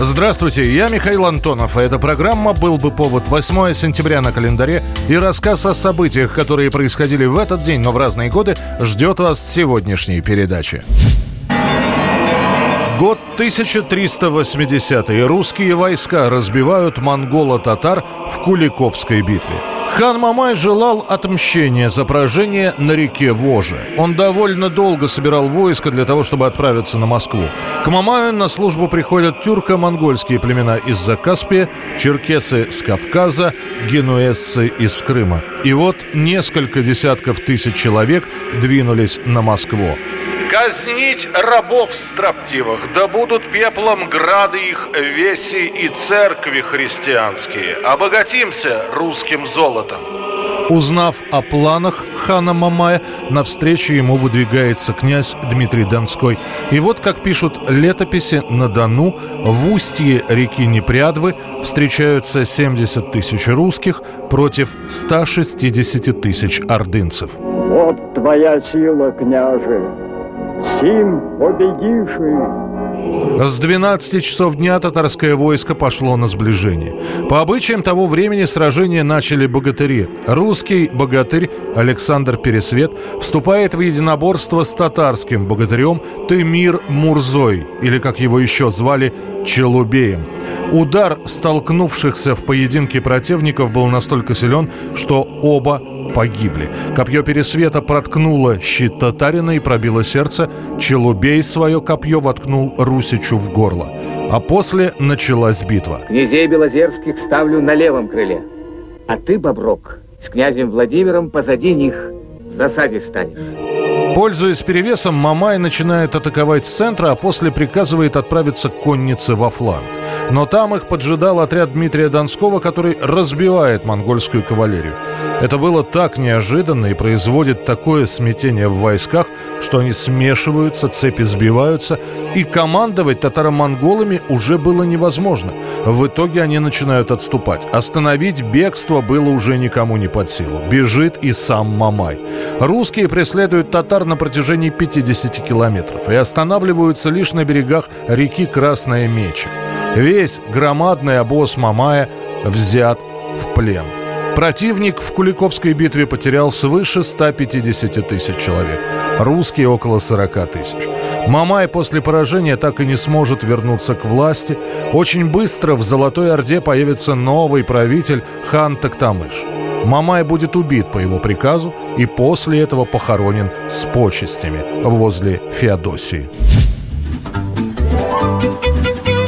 Здравствуйте, я Михаил Антонов, а эта программа «Был бы повод» 8 сентября на календаре и рассказ о событиях, которые происходили в этот день, но в разные годы, ждет вас в сегодняшней передаче. Год 1380 Русские войска разбивают монголо-татар в Куликовской битве. Хан Мамай желал отмщения за поражение на реке Воже. Он довольно долго собирал войско для того, чтобы отправиться на Москву. К Мамаю на службу приходят тюрко-монгольские племена из-за Каспия, черкесы с Кавказа, генуэзцы из Крыма. И вот несколько десятков тысяч человек двинулись на Москву. Казнить рабов строптивых, да будут пеплом грады их веси и церкви христианские. Обогатимся русским золотом. Узнав о планах хана Мамая, навстречу ему выдвигается князь Дмитрий Донской. И вот, как пишут летописи, на Дону, в устье реки Непрядвы встречаются 70 тысяч русских против 160 тысяч ордынцев. Вот твоя сила, княже, Сим победивший. С 12 часов дня татарское войско пошло на сближение. По обычаям того времени сражение начали богатыри. Русский богатырь Александр Пересвет вступает в единоборство с татарским богатырем Темир Мурзой, или как его еще звали, Челубеем. Удар столкнувшихся в поединке противников был настолько силен, что оба погибли. Копье Пересвета проткнуло щит татарина и пробило сердце. Челубей свое копье воткнул Русичу в горло. А после началась битва. Князей Белозерских ставлю на левом крыле. А ты, Боброк, с князем Владимиром позади них в засаде станешь. Пользуясь перевесом, Мамай начинает атаковать с центра, а после приказывает отправиться к коннице во фланг. Но там их поджидал отряд Дмитрия Донского, который разбивает монгольскую кавалерию. Это было так неожиданно и производит такое смятение в войсках, что они смешиваются, цепи сбиваются, и командовать татаро-монголами уже было невозможно. В итоге они начинают отступать. Остановить бегство было уже никому не под силу. Бежит и сам Мамай. Русские преследуют татар на протяжении 50 километров и останавливаются лишь на берегах реки Красная Меча. Весь громадный обоз Мамая взят в плен. Противник в Куликовской битве потерял свыше 150 тысяч человек. Русские около 40 тысяч. Мамай после поражения так и не сможет вернуться к власти. Очень быстро в Золотой Орде появится новый правитель хан Токтамыш. Мамай будет убит по его приказу и после этого похоронен с почестями возле Феодосии.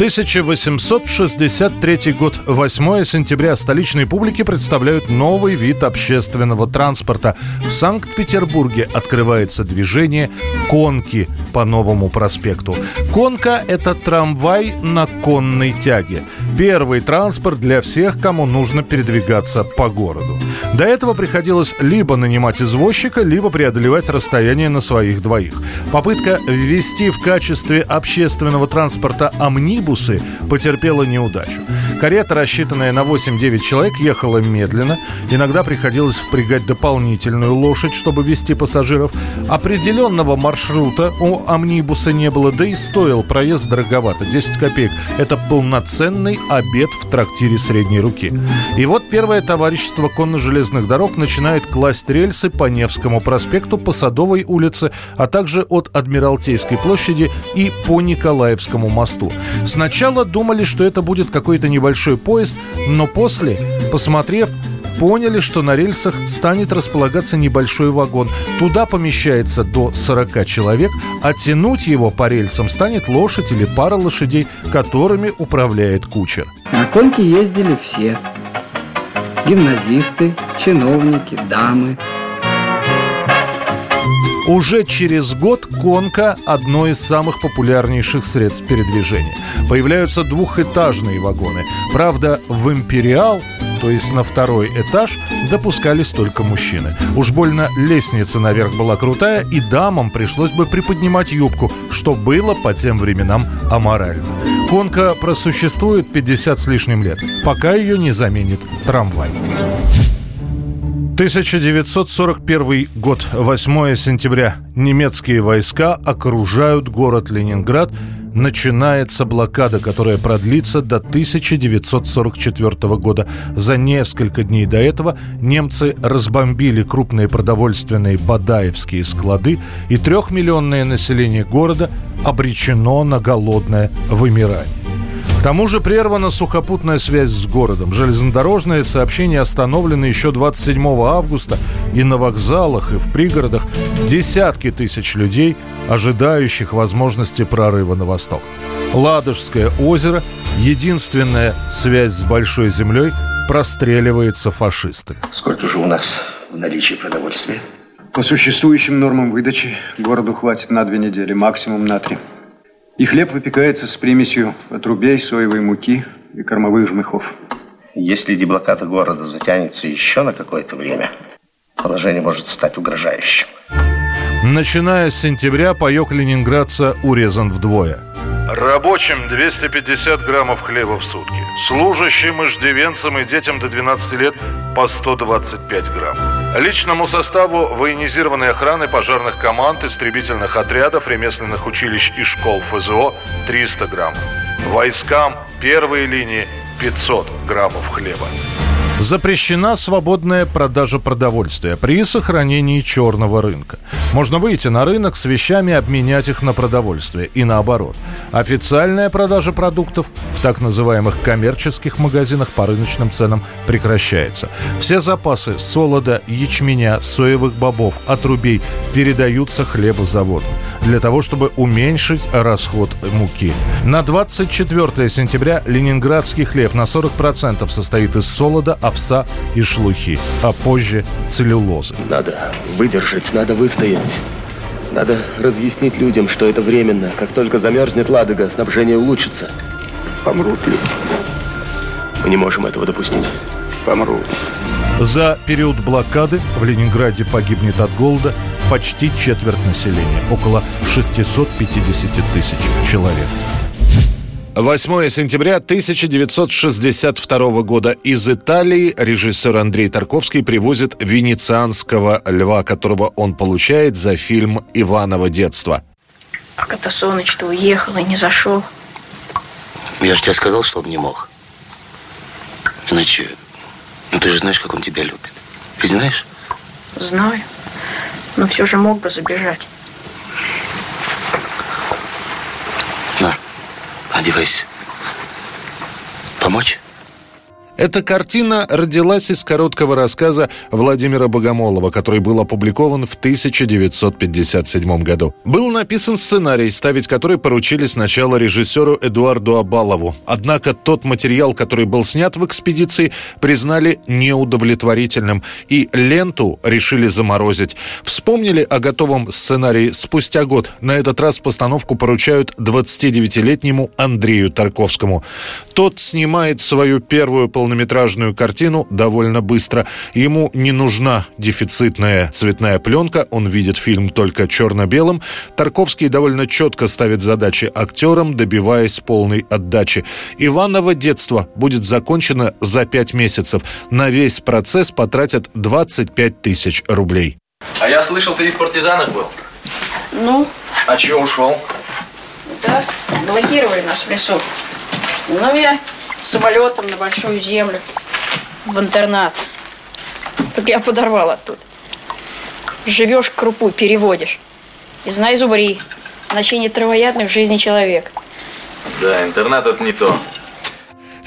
1863 год, 8 сентября столичной публике представляют новый вид общественного транспорта. В Санкт-Петербурге открывается движение «Конки» по новому проспекту. «Конка» — это трамвай на конной тяге. Первый транспорт для всех, кому нужно передвигаться по городу. До этого приходилось либо нанимать извозчика, либо преодолевать расстояние на своих двоих. Попытка ввести в качестве общественного транспорта амнибус автобусы потерпела неудачу. Карета, рассчитанная на 8-9 человек, ехала медленно. Иногда приходилось впрягать дополнительную лошадь, чтобы вести пассажиров. Определенного маршрута у амнибуса не было, да и стоил проезд дороговато, 10 копеек. Это полноценный обед в трактире средней руки. И вот первое товарищество конно-железных дорог начинает класть рельсы по Невскому проспекту, по Садовой улице, а также от Адмиралтейской площади и по Николаевскому мосту. Сначала думали, что это будет какой-то небольшой поезд, но после, посмотрев, поняли, что на рельсах станет располагаться небольшой вагон. Туда помещается до 40 человек, а тянуть его по рельсам станет лошадь или пара лошадей, которыми управляет кучер. На коньке ездили все. Гимназисты, чиновники, дамы – уже через год конка – одно из самых популярнейших средств передвижения. Появляются двухэтажные вагоны. Правда, в «Империал» то есть на второй этаж, допускались только мужчины. Уж больно лестница наверх была крутая, и дамам пришлось бы приподнимать юбку, что было по тем временам аморально. Конка просуществует 50 с лишним лет, пока ее не заменит трамвай. 1941 год, 8 сентября. Немецкие войска окружают город Ленинград. Начинается блокада, которая продлится до 1944 года. За несколько дней до этого немцы разбомбили крупные продовольственные бадаевские склады, и трехмиллионное население города обречено на голодное вымирание. К тому же прервана сухопутная связь с городом. Железнодорожные сообщения остановлены еще 27 августа. И на вокзалах, и в пригородах десятки тысяч людей, ожидающих возможности прорыва на восток. Ладожское озеро, единственная связь с Большой землей, простреливается фашистами. Сколько же у нас в наличии продовольствия? По существующим нормам выдачи городу хватит на две недели, максимум на три. И хлеб выпекается с примесью отрубей, соевой муки и кормовых жмыхов. Если деблокада города затянется еще на какое-то время, положение может стать угрожающим. Начиная с сентября паек ленинградца урезан вдвое. Рабочим 250 граммов хлеба в сутки. Служащим, иждивенцам и детям до 12 лет по 125 грамм. Личному составу военизированной охраны пожарных команд, истребительных отрядов, ремесленных училищ и школ ФЗО 300 граммов. Войскам первой линии 500 граммов хлеба. Запрещена свободная продажа продовольствия при сохранении черного рынка. Можно выйти на рынок с вещами, обменять их на продовольствие и наоборот. Официальная продажа продуктов в так называемых коммерческих магазинах по рыночным ценам прекращается. Все запасы солода, ячменя, соевых бобов, отрубей передаются хлебозаводам для того, чтобы уменьшить расход муки. На 24 сентября ленинградский хлеб на 40% состоит из солода, овса и шлухи, а позже целлюлозы. Надо выдержать, надо выстоять. Надо разъяснить людям, что это временно. Как только замерзнет Ладога, снабжение улучшится. Помрут люди. Мы не можем этого допустить. Помрут. За период блокады в Ленинграде погибнет от голода почти четверть населения, около 650 тысяч человек. 8 сентября 1962 года из Италии режиссер Андрей Тарковский привозит венецианского льва, которого он получает за фильм «Иваново детство». Как это Соныч-то уехал и не зашел? Я же тебе сказал, что он не мог. Иначе, ну ты же знаешь, как он тебя любит. Ведь знаешь? Знаю. Но все же мог бы забежать. Одевайся. Помочь? Эта картина родилась из короткого рассказа Владимира Богомолова, который был опубликован в 1957 году. Был написан сценарий, ставить который поручили сначала режиссеру Эдуарду Абалову. Однако тот материал, который был снят в экспедиции, признали неудовлетворительным и ленту решили заморозить. Вспомнили о готовом сценарии спустя год. На этот раз постановку поручают 29-летнему Андрею Тарковскому. Тот снимает свою первую полноценную полнометражную картину довольно быстро. Ему не нужна дефицитная цветная пленка, он видит фильм только черно-белым. Тарковский довольно четко ставит задачи актерам, добиваясь полной отдачи. «Иваново детство» будет закончено за пять месяцев. На весь процесс потратят 25 тысяч рублей. А я слышал, ты и в партизанах был. Ну? А чего ушел? Да, блокировали нас в лесу. Ну, я самолетом на большую землю, в интернат. Так я подорвал оттуда. Живешь крупу, переводишь. И знай зубри. Значение травоядных в жизни человека. Да, интернат это не то.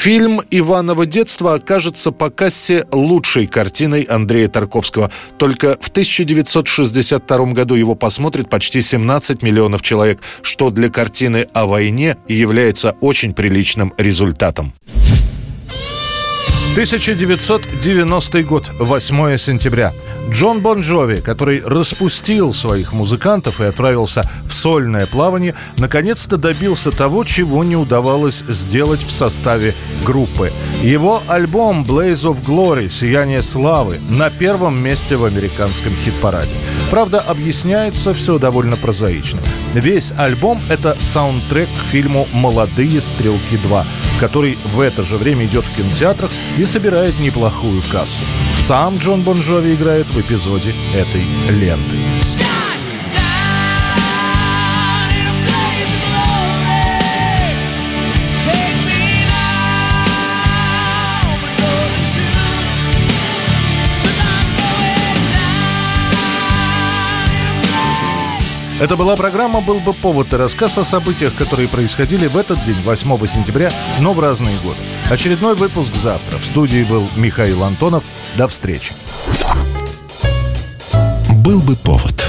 Фильм «Иваново детство» окажется по кассе лучшей картиной Андрея Тарковского. Только в 1962 году его посмотрит почти 17 миллионов человек, что для картины о войне является очень приличным результатом. 1990 год, 8 сентября. Джон Бон Джови, который распустил своих музыкантов и отправился в сольное плавание, наконец-то добился того, чего не удавалось сделать в составе группы. Его альбом «Blaze of Glory» «Сияние славы» на первом месте в американском хит-параде. Правда, объясняется все довольно прозаично. Весь альбом — это саундтрек к фильму «Молодые стрелки 2», который в это же время идет в кинотеатрах и собирает неплохую кассу. Сам Джон Бон Джови играет в эпизоде этой ленты. Это была программа «Был бы повод» и рассказ о событиях, которые происходили в этот день, 8 сентября, но в разные годы. Очередной выпуск завтра. В студии был Михаил Антонов. До встречи. «Был бы повод»